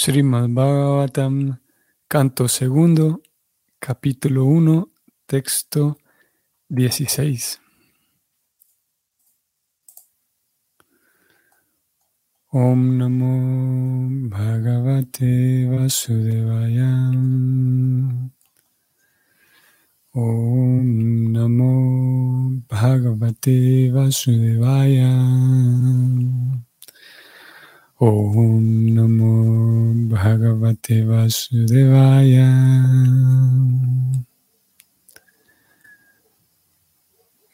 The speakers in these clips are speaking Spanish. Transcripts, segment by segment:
Srimad Bhagavatam, canto segundo, capítulo 1, texto 16. Om Namo Bhagavate Vasudevaya. Om Namo Bhagavate Vasudevaya. Om Namo Bhagavate Vasudevaya.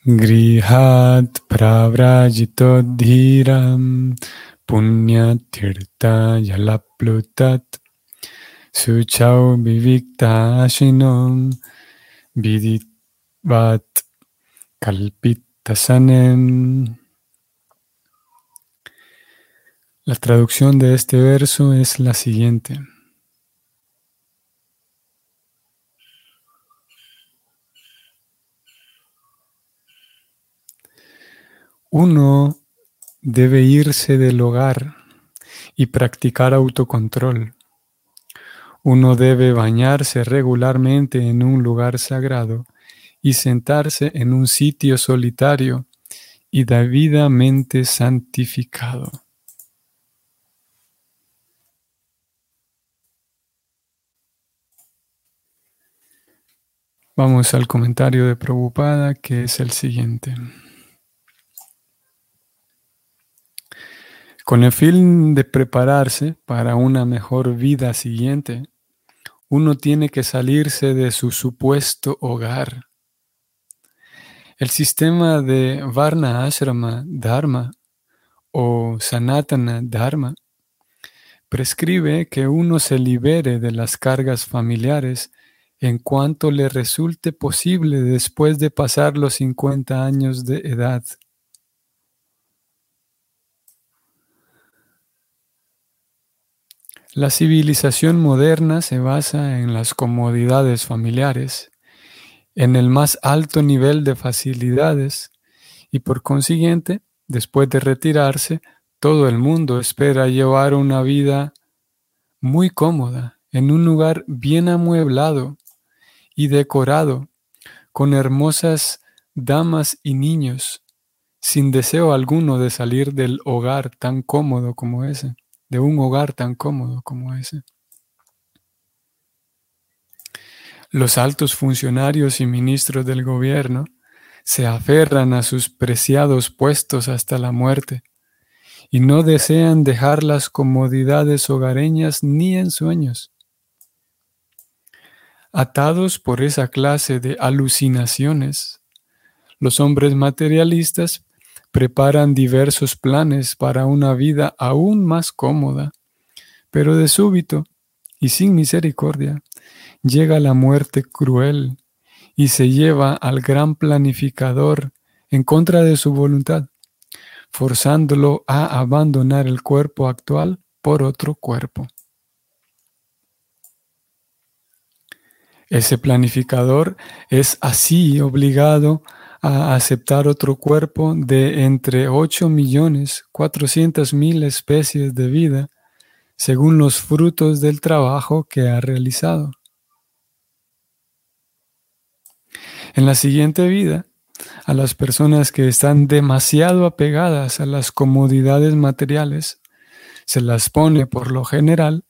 Grihat Pravrajito Dhiram Punyatirtha Yalaplutat Suchau Vivikta Ashinom Viditvat Kalpitasanem La traducción de este verso es la siguiente. Uno debe irse del hogar y practicar autocontrol. Uno debe bañarse regularmente en un lugar sagrado y sentarse en un sitio solitario y debidamente santificado. Vamos al comentario de Prabhupada que es el siguiente. Con el fin de prepararse para una mejor vida siguiente, uno tiene que salirse de su supuesto hogar. El sistema de Varna Ashrama Dharma o Sanatana Dharma prescribe que uno se libere de las cargas familiares en cuanto le resulte posible después de pasar los 50 años de edad. La civilización moderna se basa en las comodidades familiares, en el más alto nivel de facilidades y por consiguiente, después de retirarse, todo el mundo espera llevar una vida muy cómoda, en un lugar bien amueblado, y decorado con hermosas damas y niños, sin deseo alguno de salir del hogar tan cómodo como ese, de un hogar tan cómodo como ese. Los altos funcionarios y ministros del gobierno se aferran a sus preciados puestos hasta la muerte y no desean dejar las comodidades hogareñas ni en sueños. Atados por esa clase de alucinaciones, los hombres materialistas preparan diversos planes para una vida aún más cómoda, pero de súbito y sin misericordia llega la muerte cruel y se lleva al gran planificador en contra de su voluntad, forzándolo a abandonar el cuerpo actual por otro cuerpo. Ese planificador es así obligado a aceptar otro cuerpo de entre 8 millones 400 mil especies de vida según los frutos del trabajo que ha realizado. En la siguiente vida, a las personas que están demasiado apegadas a las comodidades materiales, se las pone por lo general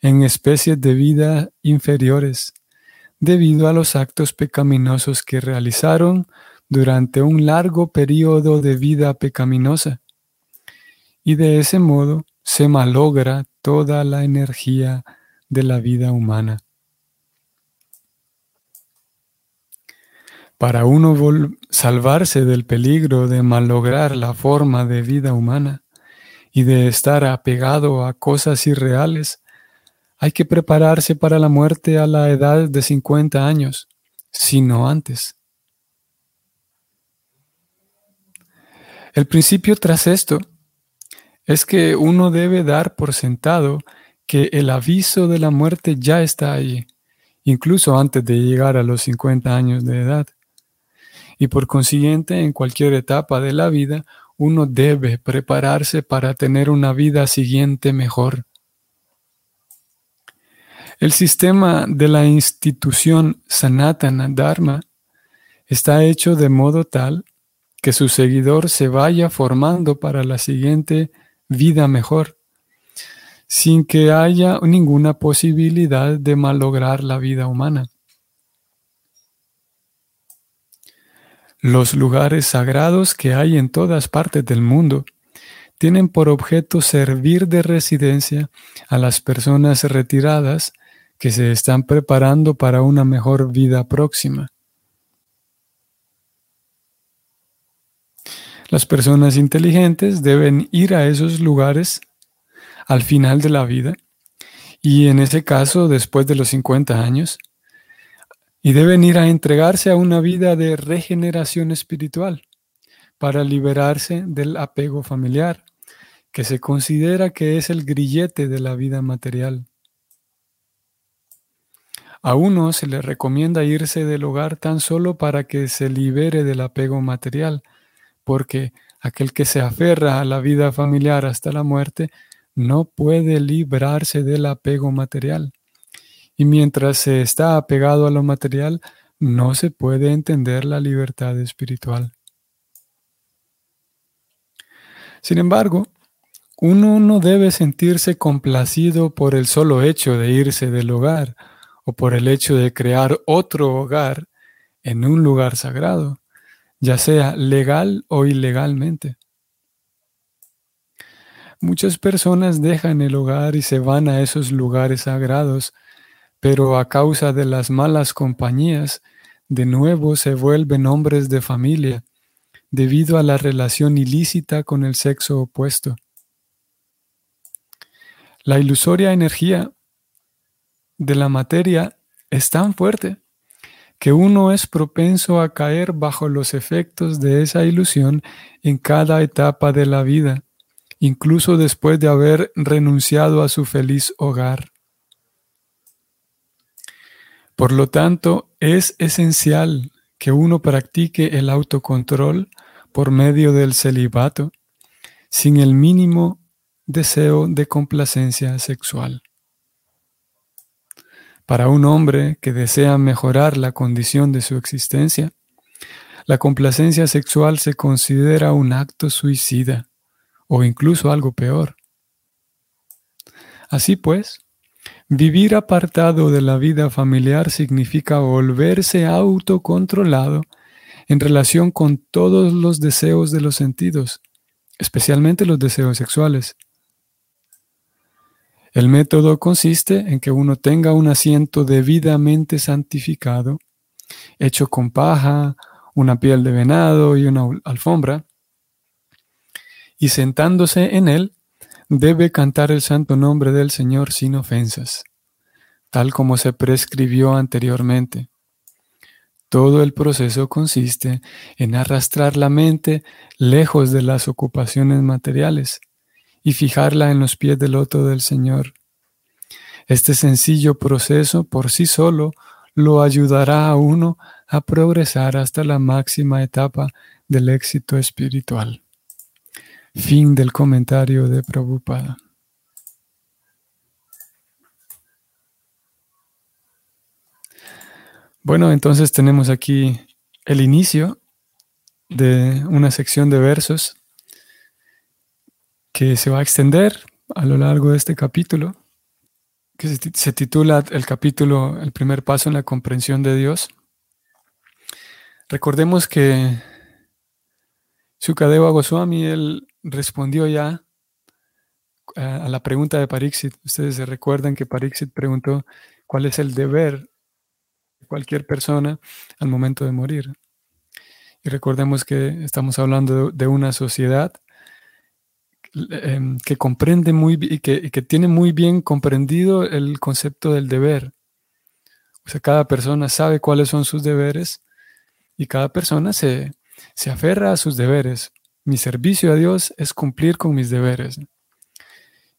en especies de vida inferiores debido a los actos pecaminosos que realizaron durante un largo periodo de vida pecaminosa. Y de ese modo se malogra toda la energía de la vida humana. Para uno salvarse del peligro de malograr la forma de vida humana y de estar apegado a cosas irreales, hay que prepararse para la muerte a la edad de 50 años, si no antes. El principio tras esto es que uno debe dar por sentado que el aviso de la muerte ya está allí, incluso antes de llegar a los 50 años de edad. Y por consiguiente, en cualquier etapa de la vida, uno debe prepararse para tener una vida siguiente mejor. El sistema de la institución Sanatana Dharma está hecho de modo tal que su seguidor se vaya formando para la siguiente vida mejor, sin que haya ninguna posibilidad de malograr la vida humana. Los lugares sagrados que hay en todas partes del mundo tienen por objeto servir de residencia a las personas retiradas que se están preparando para una mejor vida próxima. Las personas inteligentes deben ir a esos lugares al final de la vida y en ese caso después de los 50 años y deben ir a entregarse a una vida de regeneración espiritual para liberarse del apego familiar, que se considera que es el grillete de la vida material. A uno se le recomienda irse del hogar tan solo para que se libere del apego material, porque aquel que se aferra a la vida familiar hasta la muerte no puede librarse del apego material. Y mientras se está apegado a lo material, no se puede entender la libertad espiritual. Sin embargo, uno no debe sentirse complacido por el solo hecho de irse del hogar o por el hecho de crear otro hogar en un lugar sagrado, ya sea legal o ilegalmente. Muchas personas dejan el hogar y se van a esos lugares sagrados, pero a causa de las malas compañías, de nuevo se vuelven hombres de familia, debido a la relación ilícita con el sexo opuesto. La ilusoria energía de la materia es tan fuerte que uno es propenso a caer bajo los efectos de esa ilusión en cada etapa de la vida, incluso después de haber renunciado a su feliz hogar. Por lo tanto, es esencial que uno practique el autocontrol por medio del celibato, sin el mínimo deseo de complacencia sexual. Para un hombre que desea mejorar la condición de su existencia, la complacencia sexual se considera un acto suicida o incluso algo peor. Así pues, vivir apartado de la vida familiar significa volverse autocontrolado en relación con todos los deseos de los sentidos, especialmente los deseos sexuales. El método consiste en que uno tenga un asiento debidamente santificado, hecho con paja, una piel de venado y una alfombra, y sentándose en él, debe cantar el santo nombre del Señor sin ofensas, tal como se prescribió anteriormente. Todo el proceso consiste en arrastrar la mente lejos de las ocupaciones materiales y fijarla en los pies del loto del Señor. Este sencillo proceso por sí solo lo ayudará a uno a progresar hasta la máxima etapa del éxito espiritual. Fin del comentario de Prabhupada. Bueno, entonces tenemos aquí el inicio de una sección de versos que se va a extender a lo largo de este capítulo, que se, titula el capítulo El primer paso en la comprensión de Dios. Recordemos que Sukadeva Goswami, él respondió ya a la pregunta de Pariksit. Ustedes se recuerdan que Pariksit preguntó cuál es el deber de cualquier persona al momento de morir. Y recordemos que estamos hablando de una sociedad Em, que comprende muy y que, que tiene muy bien comprendido el concepto del deber. O sea, cada persona sabe cuáles son sus deberes y cada persona se, se aferra a sus deberes. Mi servicio a Dios es cumplir con mis deberes.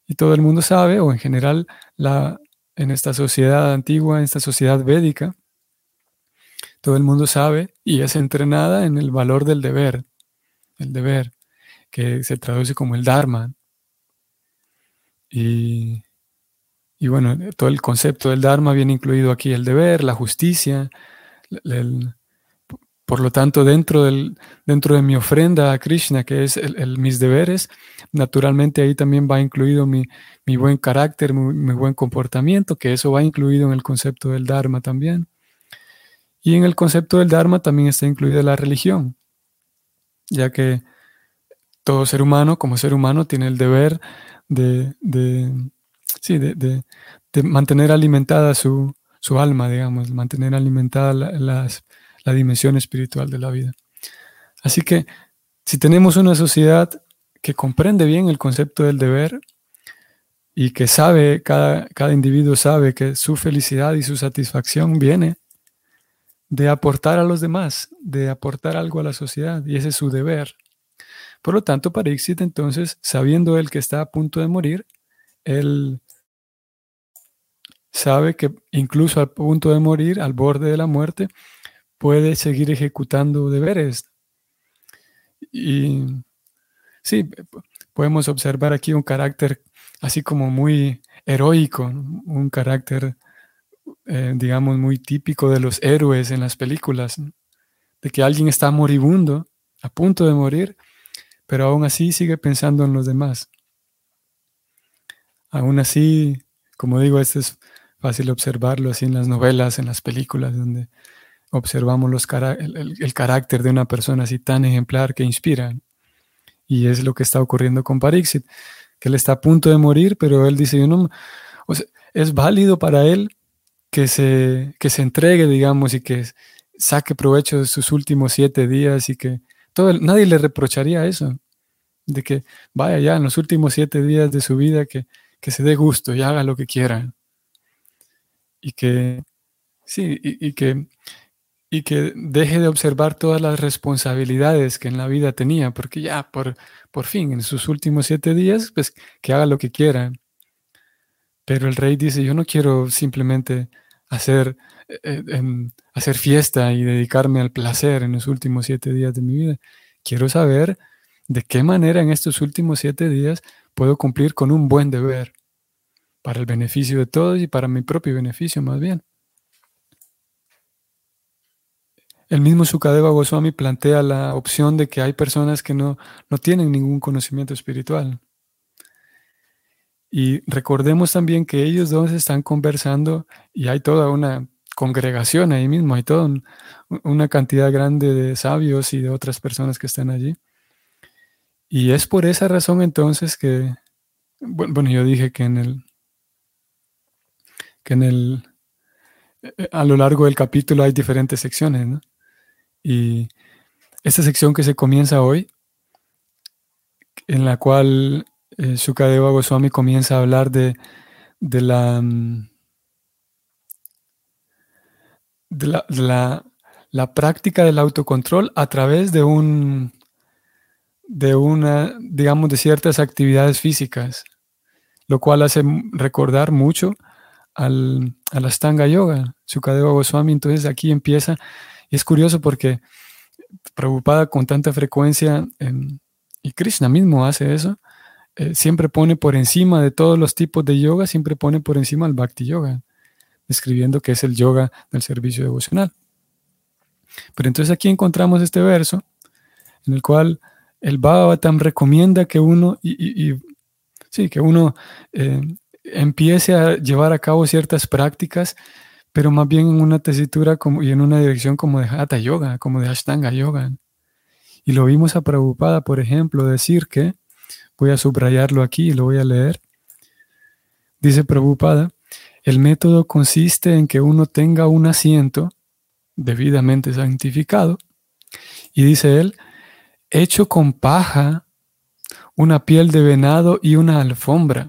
Y todo el mundo sabe, o en general la, en esta sociedad antigua, en esta sociedad védica, todo el mundo sabe y es entrenada en el valor del deber. El deber que se traduce como el Dharma. Y, y bueno, todo el concepto del Dharma viene incluido aquí el deber, la justicia, por lo tanto, dentro, del, dentro de mi ofrenda a Krishna, que es el, mis deberes, naturalmente ahí también va incluido mi, buen carácter, mi, buen comportamiento, que eso va incluido en el concepto del Dharma también. Y en el concepto del Dharma también está incluida la religión, ya que todo ser humano, como ser humano, tiene el deber de, sí, de, mantener alimentada su, alma, digamos, mantener alimentada la, dimensión espiritual de la vida. Así que si tenemos una sociedad que comprende bien el concepto del deber y que sabe, cada, cada individuo sabe que su felicidad y su satisfacción viene de aportar a los demás, de aportar algo a la sociedad, y ese es su deber. Por lo tanto, para Ixit, entonces, sabiendo él que está a punto de morir, él sabe que incluso al punto de morir, al borde de la muerte, puede seguir ejecutando deberes. Y sí, podemos observar aquí un carácter así como muy heroico, un carácter, eh, digamos, muy típico de los héroes en las películas, de que alguien está moribundo, a punto de morir, pero aún así sigue pensando en los demás. Aún así, como digo, esto es fácil observarlo así en las novelas, en las películas, donde observamos el, carácter de una persona así tan ejemplar que inspira. Y es lo que está ocurriendo con Parixit, que él está a punto de morir, pero él dice, yo no, es válido para él que se, que se entregue, digamos, y que saque provecho de sus últimos siete días y que todo, nadie le reprocharía eso, de que vaya ya en los últimos siete días de su vida, que, que se dé gusto y haga lo que quiera y que, sí, y, que, y que deje de observar todas las responsabilidades que en la vida tenía, porque ya por, por fin, en sus últimos siete días, pues que haga lo que quiera. Pero el rey dice, yo no quiero simplemente hacer, eh, eh, em, hacer fiesta y dedicarme al placer en los últimos siete días de mi vida. Quiero saber de qué manera en estos últimos siete días puedo cumplir con un buen deber para el beneficio de todos y para mi propio beneficio más bien. El mismo Sukadeva Goswami plantea la opción de que hay personas que no, no tienen ningún conocimiento espiritual. Y recordemos también que ellos dos están conversando y hay toda una congregación ahí mismo, hay toda una cantidad grande de sabios y de otras personas que están allí. Y es por esa razón entonces que, bueno, yo dije que en el, que en el, eh, a lo largo del capítulo hay diferentes secciones, ¿no? Y esta sección que se comienza hoy, en la cual eh, Sukadeva Goswami comienza a hablar de, de la, mm, de la, la, la, práctica del autocontrol a través de un de una, digamos, de ciertas actividades físicas, lo cual hace recordar mucho al, a la Stanga Yoga, Sukadeva Goswami. Entonces aquí empieza, y es curioso porque preocupada con tanta frecuencia, y Krishna mismo hace eso, eh, siempre pone por encima de todos los tipos de yoga, siempre pone por encima el Bhakti Yoga, describiendo que es el yoga del servicio devocional. Pero entonces aquí encontramos este verso en el cual el Bhagavatam recomienda que uno, y, sí, que uno eh, empiece a llevar a cabo ciertas prácticas, pero más bien en una tesitura y en una dirección como de Hatha Yoga, como de Ashtanga Yoga. Y lo vimos a Prabhupada, por ejemplo, decir que, voy a subrayarlo aquí y lo voy a leer, dice Prabhupada, el método consiste en que uno tenga un asiento debidamente santificado, y dice él, hecho con paja, una piel de venado y una alfombra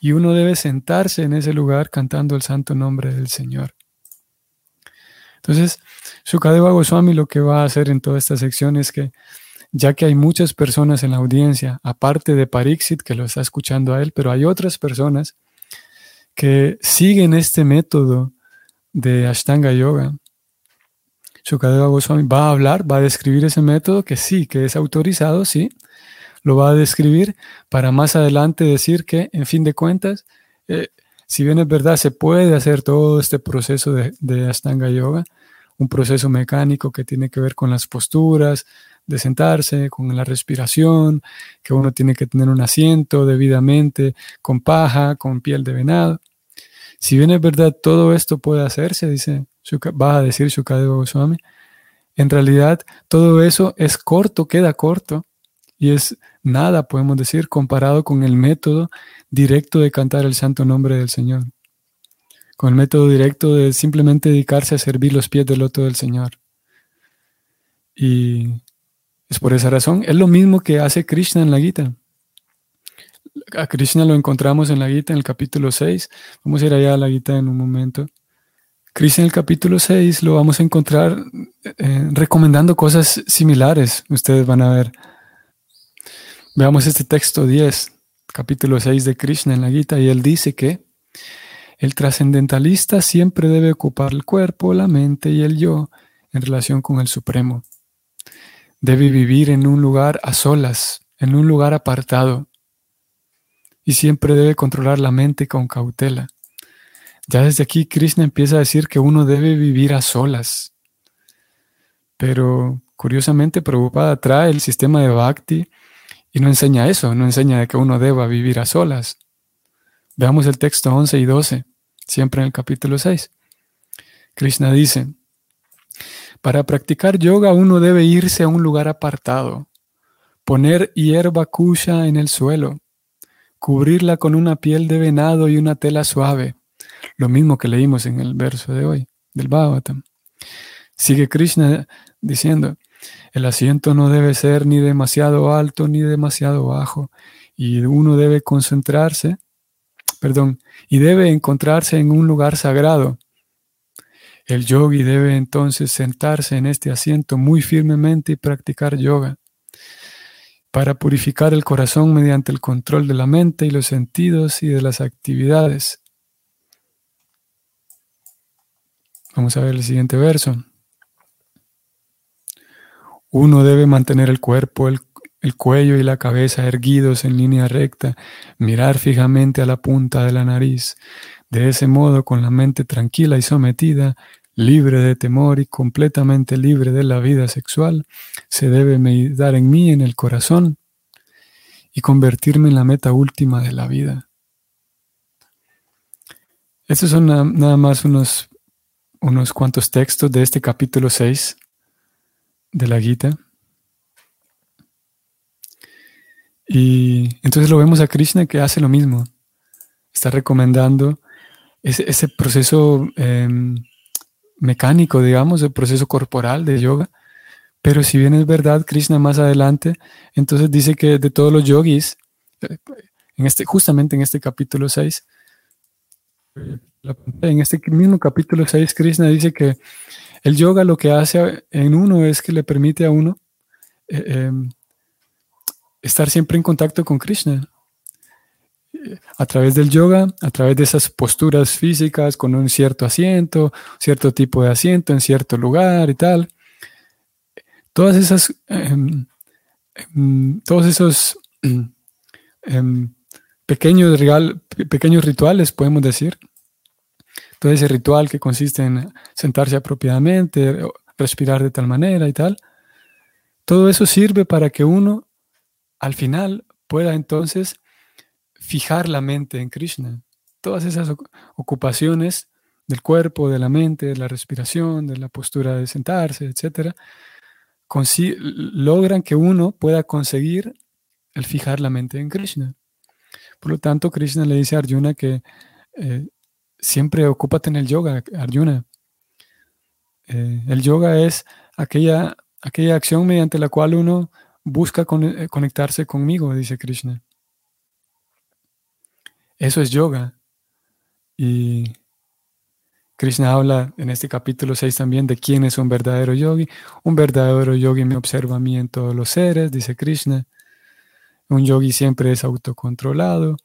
y uno debe sentarse en ese lugar cantando el santo nombre del Señor. Entonces, Sukadeva Goswami lo que va a hacer en toda esta sección es que, ya que hay muchas personas en la audiencia, aparte de Pariksit, que lo está escuchando a él, pero hay otras personas que siguen este método de Ashtanga Yoga. Sukadeva Goswami va a hablar, va a describir ese método que sí, que es autorizado, sí, lo va a describir para más adelante decir que, en fin de cuentas, eh, si bien es verdad, se puede hacer todo este proceso de, de Ashtanga Yoga, un proceso mecánico que tiene que ver con las posturas, de sentarse, con la respiración, que uno tiene que tener un asiento debidamente, con paja, con piel de venado. Si bien es verdad, todo esto puede hacerse, dice, va a decir Shukadeva Goswami, en realidad todo eso es corto, queda corto y es nada, podemos decir, comparado con el método directo de cantar el santo nombre del Señor, con el método directo de simplemente dedicarse a servir los pies del loto del Señor. Y es por esa razón, es lo mismo que hace Krishna en la Gita. A Krishna lo encontramos en la Gita en el capítulo 6. Vamos a ir allá a la Gita en un momento. Krishna en el capítulo 6 lo vamos a encontrar eh, recomendando cosas similares. Ustedes van a ver. Veamos este texto 10, capítulo 6 de Krishna en la Gita, y él dice que el trascendentalista siempre debe ocupar el cuerpo, la mente y el yo en relación con el Supremo. Debe vivir en un lugar a solas, en un lugar apartado, y siempre debe controlar la mente con cautela. Ya desde aquí Krishna empieza a decir que uno debe vivir a solas. Pero curiosamente Prabhupada trae el sistema de Bhakti y no enseña eso, no enseña que uno deba vivir a solas. Veamos el texto 11 y 12, siempre en el capítulo 6. Krishna dice, para practicar yoga uno debe irse a un lugar apartado, poner hierba kusha en el suelo, cubrirla con una piel de venado y una tela suave, lo mismo que leímos en el verso de hoy, del Bhagavatam. Sigue Krishna diciendo, el asiento no debe ser ni demasiado alto ni demasiado bajo, y uno debe concentrarse, perdón, y debe encontrarse en un lugar sagrado. El yogi debe entonces sentarse en este asiento muy firmemente y practicar yoga para purificar el corazón mediante el control de la mente y los sentidos y de las actividades. Vamos a ver el siguiente verso. Uno debe mantener el cuerpo, el, cuello y la cabeza erguidos en línea recta, mirar fijamente a la punta de la nariz. De ese modo, con la mente tranquila y sometida, libre de temor y completamente libre de la vida sexual, se debe meditar en mí, en el corazón, y convertirme en la meta última de la vida. Estos son nada más unos, unos cuantos textos de este capítulo 6 de la Gita. Y entonces lo vemos a Krishna que hace lo mismo. Está recomendando ese, proceso em, mecánico, digamos, el proceso corporal de yoga. Pero si bien es verdad, Krishna más adelante, entonces dice que de todos los yogis, en este, justamente en este capítulo 6, en este mismo capítulo 6, Krishna dice que el yoga lo que hace en uno es que le permite a uno eh, em, estar siempre en contacto con Krishna. A través del yoga, a través de esas posturas físicas con un cierto asiento, cierto tipo de asiento en cierto lugar y tal. Todas esas, em, em, todos esos pequeños, pequeños rituales, podemos decir, todo ese ritual que consiste en sentarse apropiadamente, respirar de tal manera y tal, todo eso sirve para que uno al final pueda entonces fijar la mente en Krishna. Todas esas ocupaciones del cuerpo, de la mente, de la respiración, de la postura de sentarse, etc., logran que uno pueda conseguir el fijar la mente en Krishna. Por lo tanto, Krishna le dice a Arjuna que eh, siempre ocúpate en el yoga, Arjuna. Eh, el yoga es aquella, aquella acción mediante la cual uno busca eh, conectarse conmigo, dice Krishna. Eso es yoga. Y Krishna habla en este capítulo 6 también de quién es un verdadero yogi. Un verdadero yogi me observa a mí en todos los seres, dice Krishna. Un yogi siempre es autocontrolado.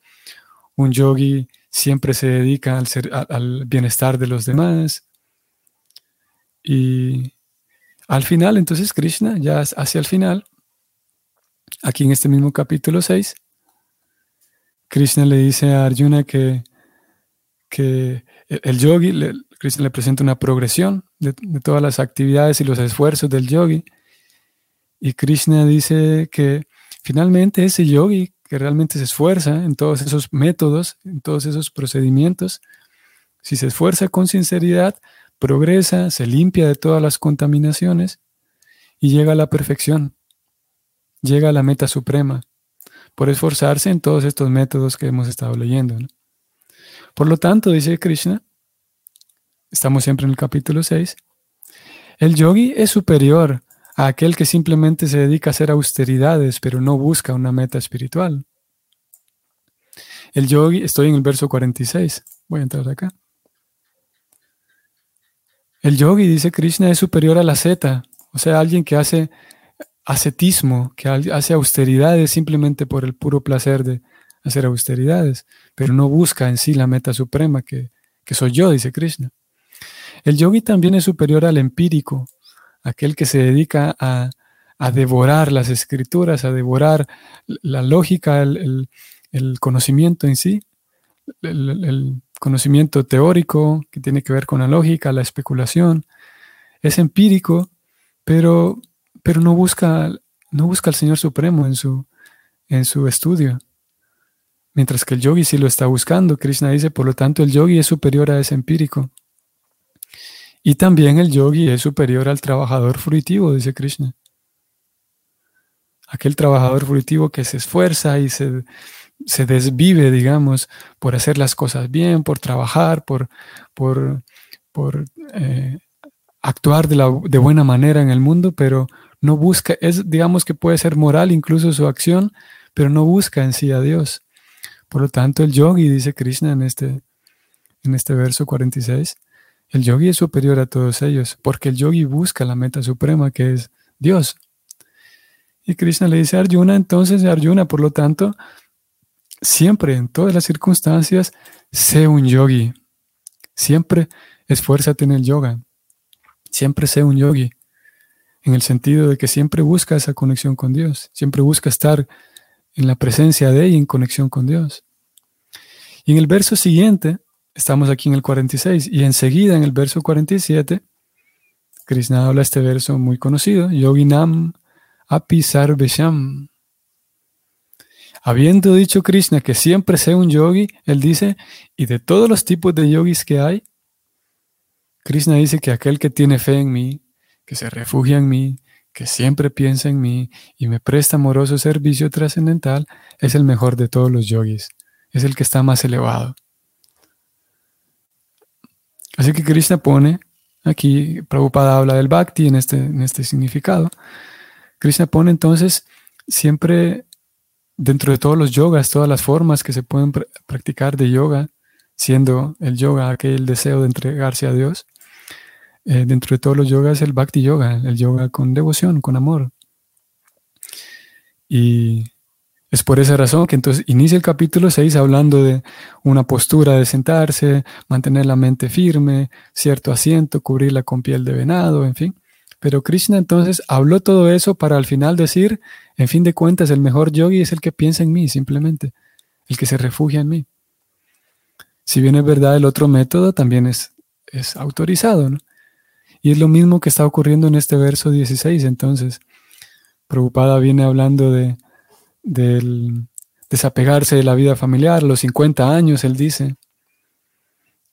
Un yogi siempre se dedica al, al bienestar de los demás. Y al final, entonces Krishna, ya hacia el final, aquí en este mismo capítulo 6, Krishna le dice a Arjuna que, que el yogi, le, Krishna le presenta una progresión de, todas las actividades y los esfuerzos del yogi. Y Krishna dice que finalmente ese yogi que realmente se esfuerza en todos esos métodos, en todos esos procedimientos, si se esfuerza con sinceridad, progresa, se limpia de todas las contaminaciones y llega a la perfección, llega a la meta suprema, por esforzarse en todos estos métodos que hemos estado leyendo. Por lo tanto, dice Krishna, estamos siempre en el capítulo 6, el yogi es superior a aquel que simplemente se dedica a hacer austeridades, pero no busca una meta espiritual. El yogi, estoy en el verso 46, voy a entrar acá. El yogi, dice Krishna, es superior a la zeta, o sea, alguien que hace ascetismo, que hace austeridades simplemente por el puro placer de hacer austeridades, pero no busca en sí la meta suprema que, soy yo, dice Krishna. El yogi también es superior al empírico, aquel que se dedica a, devorar las escrituras, a devorar la lógica, el, conocimiento en sí, el, conocimiento teórico que tiene que ver con la lógica, la especulación. Es empírico, pero, pero no, busca, no busca al Señor Supremo en su, en su estudio. Mientras que el yogi sí lo está buscando. Krishna dice, por lo tanto, el yogi es superior a ese empírico. Y también el yogi es superior al trabajador fruitivo, dice Krishna. Aquel trabajador fruitivo que se esfuerza y se, desvive, digamos, por hacer las cosas bien, por trabajar, por, por, por eh, actuar de, la, de buena manera en el mundo, pero no busca, es, digamos que puede ser moral incluso su acción, pero no busca en sí a Dios. Por lo tanto, el yogi, dice Krishna en este, en este verso 46, el yogi es superior a todos ellos, porque el yogi busca la meta suprema que es Dios. Y Krishna le dice a Arjuna, entonces Arjuna, por lo tanto, siempre, en todas las circunstancias, sé un yogi. Siempre esfuérzate en el yoga. Siempre sé un yogi, en el sentido de que siempre busca esa conexión con Dios, siempre busca estar en la presencia de y en conexión con Dios. Y en el verso siguiente, estamos aquí en el 46, y enseguida en el verso 47, Krishna habla este verso muy conocido, Yoginam api sarvesham. Habiendo dicho Krishna que siempre sé un yogi, él dice, y de todos los tipos de yogis que hay, Krishna dice que aquel que tiene fe en mí, que se refugia en mí, que siempre piensa en mí y me presta amoroso servicio trascendental, es el mejor de todos los yogis, es el que está más elevado. Así que Krishna pone, aquí Prabhupada habla del bhakti en este, en este significado, Krishna pone entonces siempre dentro de todos los yogas, todas las formas que se pueden practicar de yoga, siendo el yoga aquel deseo de entregarse a Dios, eh, dentro de todos los yogas el bhakti yoga, el yoga con devoción, con amor. Y es por esa razón que entonces inicia el capítulo 6 hablando de una postura de sentarse, mantener la mente firme, cierto asiento, cubrirla con piel de venado, en fin. Pero Krishna entonces habló todo eso para al final decir, en fin de cuentas, el mejor yogi es el que piensa en mí, simplemente, el que se refugia en mí. Si bien es verdad, el otro método también es, es autorizado, ¿no? Y es lo mismo que está ocurriendo en este verso 16. Entonces, Preocupada viene hablando de del desapegarse de la vida familiar, los 50 años, él dice.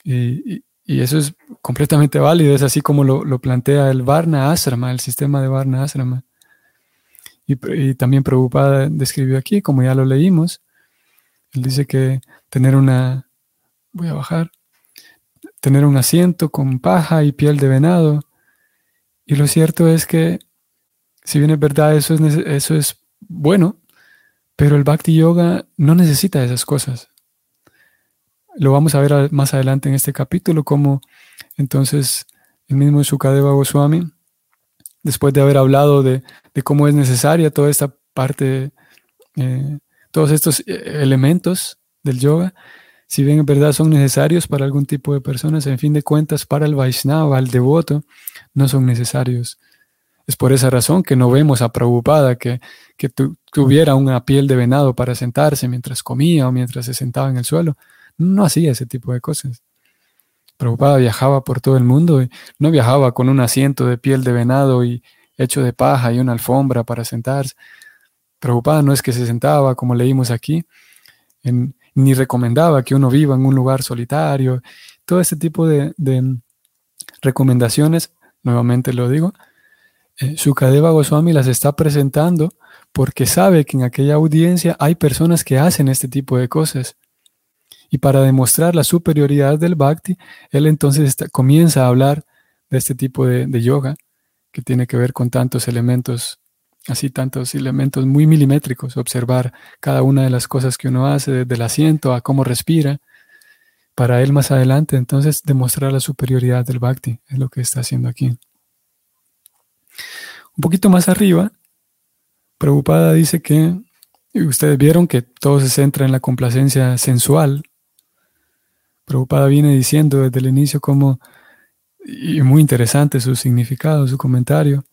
Y, eso es completamente válido, es así como lo, plantea el Varna Asrama, el sistema de Varna Asrama. Y, también Preocupada describió aquí, como ya lo leímos, él dice que tener una, voy a bajar, tener un asiento con paja y piel de venado. Y lo cierto es que, si bien es verdad, eso es, eso es bueno, pero el Bhakti Yoga no necesita esas cosas. Lo vamos a ver más adelante en este capítulo, como entonces el mismo Sukadeva Goswami, después de haber hablado de, cómo es necesaria toda esta parte, eh, todos estos eh, elementos del yoga, si bien en verdad son necesarios para algún tipo de personas, en fin de cuentas, para el Vaishnava, el devoto, no son necesarios. Es por esa razón que no vemos a Prabhupada que, que tuviera una piel de venado para sentarse mientras comía o mientras se sentaba en el suelo. no hacía ese tipo de cosas. Prabhupada viajaba por todo el mundo y no viajaba con un asiento de piel de venado y hecho de paja y una alfombra para sentarse. Prabhupada no es que se sentaba, como leímos aquí, ni recomendaba que uno viva en un lugar solitario. Todo ese tipo de, recomendaciones, nuevamente lo digo, eh, Sukadeva Goswami las está presentando porque sabe que en aquella audiencia hay personas que hacen este tipo de cosas. Y para demostrar la superioridad del bhakti, él entonces comienza a hablar de este tipo de, yoga que tiene que ver con tantos elementos, así tantos elementos muy milimétricos, observar cada una de las cosas que uno hace, desde el asiento a cómo respira, para él más adelante entonces demostrar la superioridad del bhakti, es lo que está haciendo aquí. Un poquito más arriba, Prabhupada dice que ustedes vieron que todo se centra en la complacencia sensual. Prabhupada viene diciendo desde el inicio como, y muy interesante su significado, su comentario,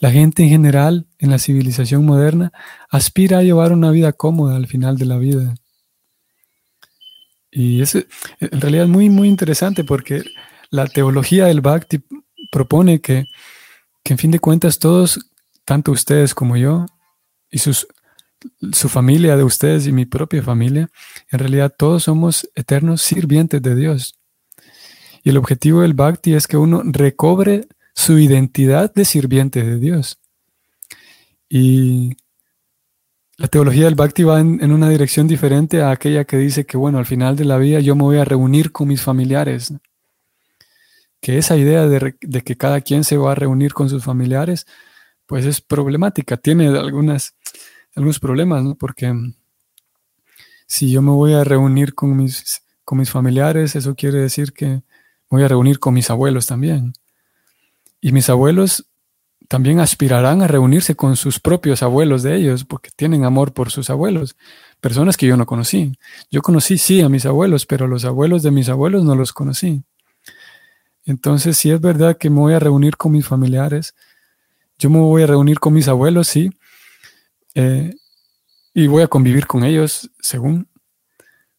la gente en general en la civilización moderna aspira a llevar una vida cómoda al final de la vida. Y es en realidad muy, muy interesante porque la teología del Bhakti propone que, que en fin de cuentas todos, tanto ustedes como yo, y su familia de ustedes y mi propia familia, en realidad todos somos eternos sirvientes de Dios. Y el objetivo del bhakti es que uno recobre su identidad de sirviente de Dios. Y la teología del bhakti va en, una dirección diferente a aquella que dice que, bueno, al final de la vida yo me voy a reunir con mis familiares. Que esa idea de, de que cada quien se va a reunir con sus familiares, pues es problemática, tiene algunas, algunos problemas, ¿no? Porque si yo me voy a reunir con mis, con mis familiares, eso quiere decir que voy a reunir con mis abuelos también. Y mis abuelos también aspirarán a reunirse con sus propios abuelos de ellos, porque tienen amor por sus abuelos, personas que yo no conocí. Yo conocí, sí, a mis abuelos, pero los abuelos de mis abuelos no los conocí. Entonces, si es verdad que me voy a reunir con mis familiares, yo me voy a reunir con mis abuelos, sí, eh, y voy a convivir con ellos, según,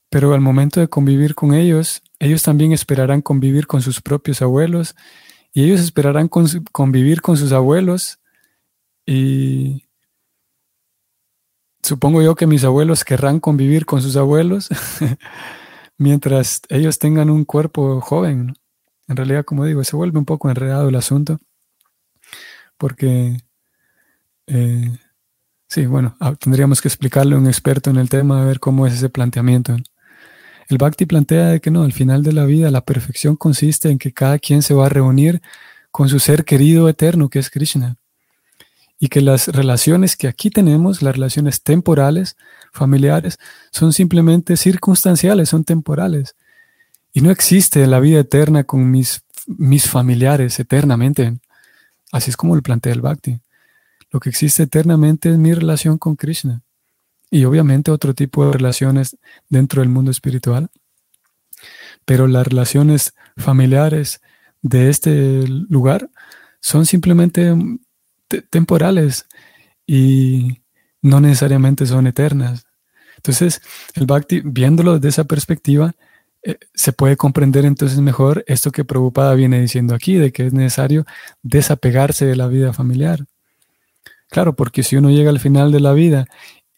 pero al momento de convivir con ellos, ellos también esperarán convivir con sus propios abuelos, y ellos esperarán convivir con sus abuelos, y supongo yo que mis abuelos querrán convivir con sus abuelos mientras ellos tengan un cuerpo joven. En realidad, como digo, se vuelve un poco enredado el asunto porque, eh, sí, bueno, ah, tendríamos que explicarle a un experto en el tema a ver cómo es ese planteamiento. El Bhakti plantea de que no, al final de la vida la perfección consiste en que cada quien se va a reunir con su ser querido eterno, que es Krishna. Y que las relaciones que aquí tenemos, las relaciones temporales, familiares, son simplemente circunstanciales, son temporales. Y no existe la vida eterna con mis, mis familiares eternamente. Así es como lo plantea el Bhakti. Lo que existe eternamente es mi relación con Krishna. Y obviamente otro tipo de relaciones dentro del mundo espiritual. Pero las relaciones familiares de este lugar son simplemente temporales y no necesariamente son eternas. Entonces, el Bhakti, viéndolo desde esa perspectiva, eh, se puede comprender entonces mejor esto que Prabhupada viene diciendo aquí, de que es necesario desapegarse de la vida familiar. Claro, porque si uno llega al final de la vida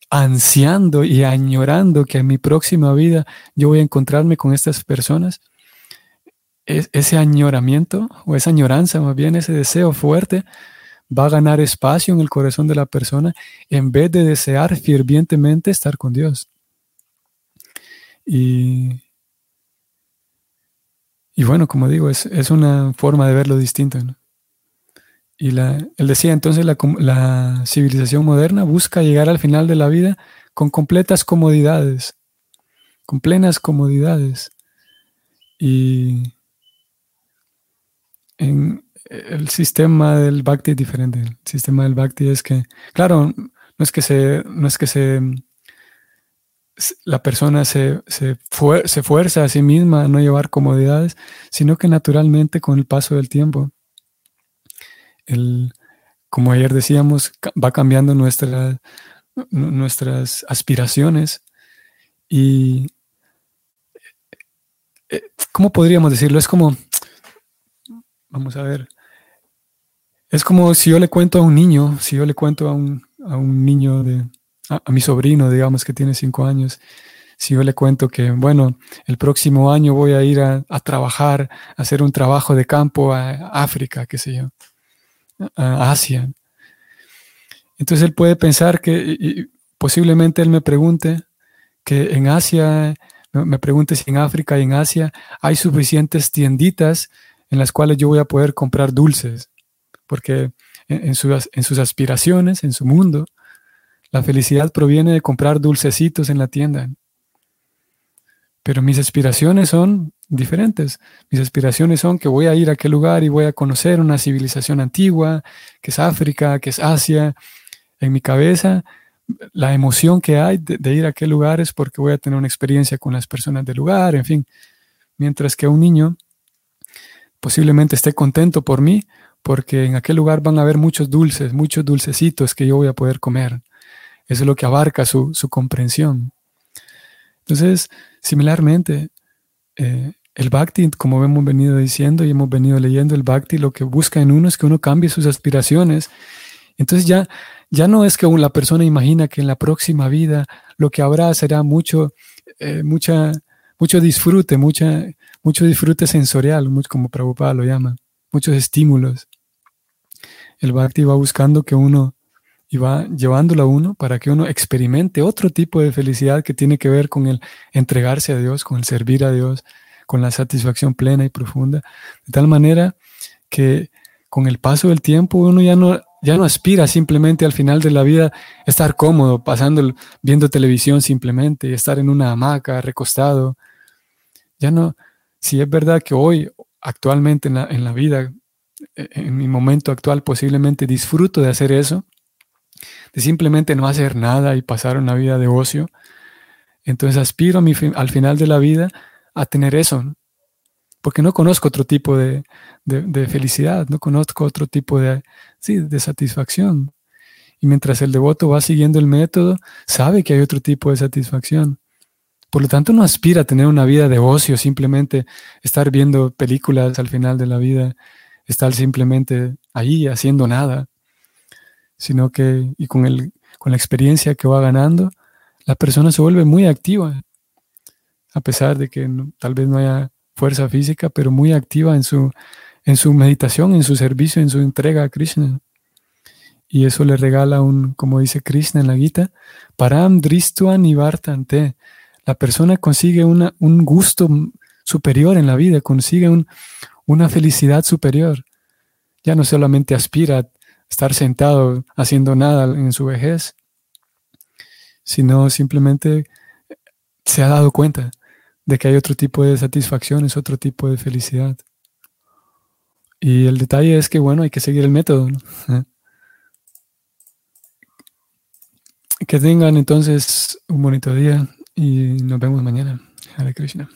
ansiando y añorando que en mi próxima vida yo voy a encontrarme con estas personas, ese añoramiento o esa añoranza, más bien ese deseo fuerte, va a ganar espacio en el corazón de la persona en vez de desear fervientemente estar con Dios. Y y bueno, como digo, es, una forma de verlo distinto. Y la, él decía entonces, la, la civilización moderna busca llegar al final de la vida con completas comodidades, con plenas comodidades. Y en el sistema del Bhakti es diferente. El sistema del Bhakti es que, claro, no es que se, no es que se la persona se, se, fuerza a sí misma a no llevar comodidades, sino que naturalmente con el paso del tiempo, el, como ayer decíamos, va cambiando nuestra, nuestras aspiraciones y eh, ¿cómo podríamos decirlo? Es como, vamos a ver, es como si yo le cuento a un niño, si yo le cuento a un, niño de, a, mi sobrino, digamos, que tiene cinco años, si yo le cuento que, bueno, el próximo año voy a ir a, trabajar, a hacer un trabajo de campo a África, qué sé yo, a Asia. Entonces él puede pensar que, posiblemente él me pregunte que en Asia, me pregunte si en África y en Asia hay suficientes tienditas en las cuales yo voy a poder comprar dulces, porque en, en sus aspiraciones, en su mundo, la felicidad proviene de comprar dulcecitos en la tienda. Pero mis aspiraciones son diferentes. Mis aspiraciones son que voy a ir a aquel lugar y voy a conocer una civilización antigua, que es África, que es Asia. En mi cabeza, la emoción que hay de, ir a aquel lugar es porque voy a tener una experiencia con las personas del lugar, en fin. Mientras que un niño posiblemente esté contento por mí, porque en aquel lugar van a haber muchos dulces, muchos dulcecitos que yo voy a poder comer. Eso es lo que abarca su, su comprensión. Entonces, Similarmente, eh, el Bhakti, como hemos venido diciendo y hemos venido leyendo, el Bhakti lo que busca en uno es que uno cambie sus aspiraciones. Entonces ya, ya no es que la persona imagina que en la próxima vida lo que habrá será mucho, eh, mucho disfrute, mucha, mucho disfrute sensorial, como Prabhupada lo llama, muchos estímulos. El Bhakti va buscando que uno y va llevándolo a uno para que uno experimente otro tipo de felicidad que tiene que ver con el entregarse a Dios, con el servir a Dios, con la satisfacción plena y profunda, de tal manera que con el paso del tiempo uno ya no, ya no aspira simplemente al final de la vida estar cómodo, pasando, viendo televisión simplemente y estar en una hamaca, recostado. Ya no, si es verdad que hoy, actualmente en la, en la vida, e, en mi momento actual, posiblemente disfruto de hacer eso, de simplemente no hacer nada y pasar una vida de ocio. Entonces aspiro al final de la vida a tener eso, porque no conozco otro tipo de, felicidad, no conozco otro tipo de, de satisfacción. Y mientras el devoto va siguiendo el método, sabe que hay otro tipo de satisfacción. Por lo tanto, no aspira a tener una vida de ocio, simplemente estar viendo películas al final de la vida, estar simplemente ahí haciendo nada sino que, y con, el, con la experiencia que va ganando, la persona se vuelve muy activa, a pesar de que tal vez no haya fuerza física, pero muy activa en su, en su meditación, en su servicio, en su entrega a Krishna. Y eso le regala un, como dice Krishna en la Gita, param dristuan y vartante. La persona consigue una, un gusto superior en la vida, consigue un, una felicidad superior. Ya no solamente aspira estar sentado haciendo nada en su vejez, sino simplemente se ha dado cuenta de que hay otro tipo de satisfacciones, otro tipo de felicidad. Y el detalle es que, bueno, hay que seguir el método. Que tengan entonces un bonito día y nos vemos mañana. Hare Krishna.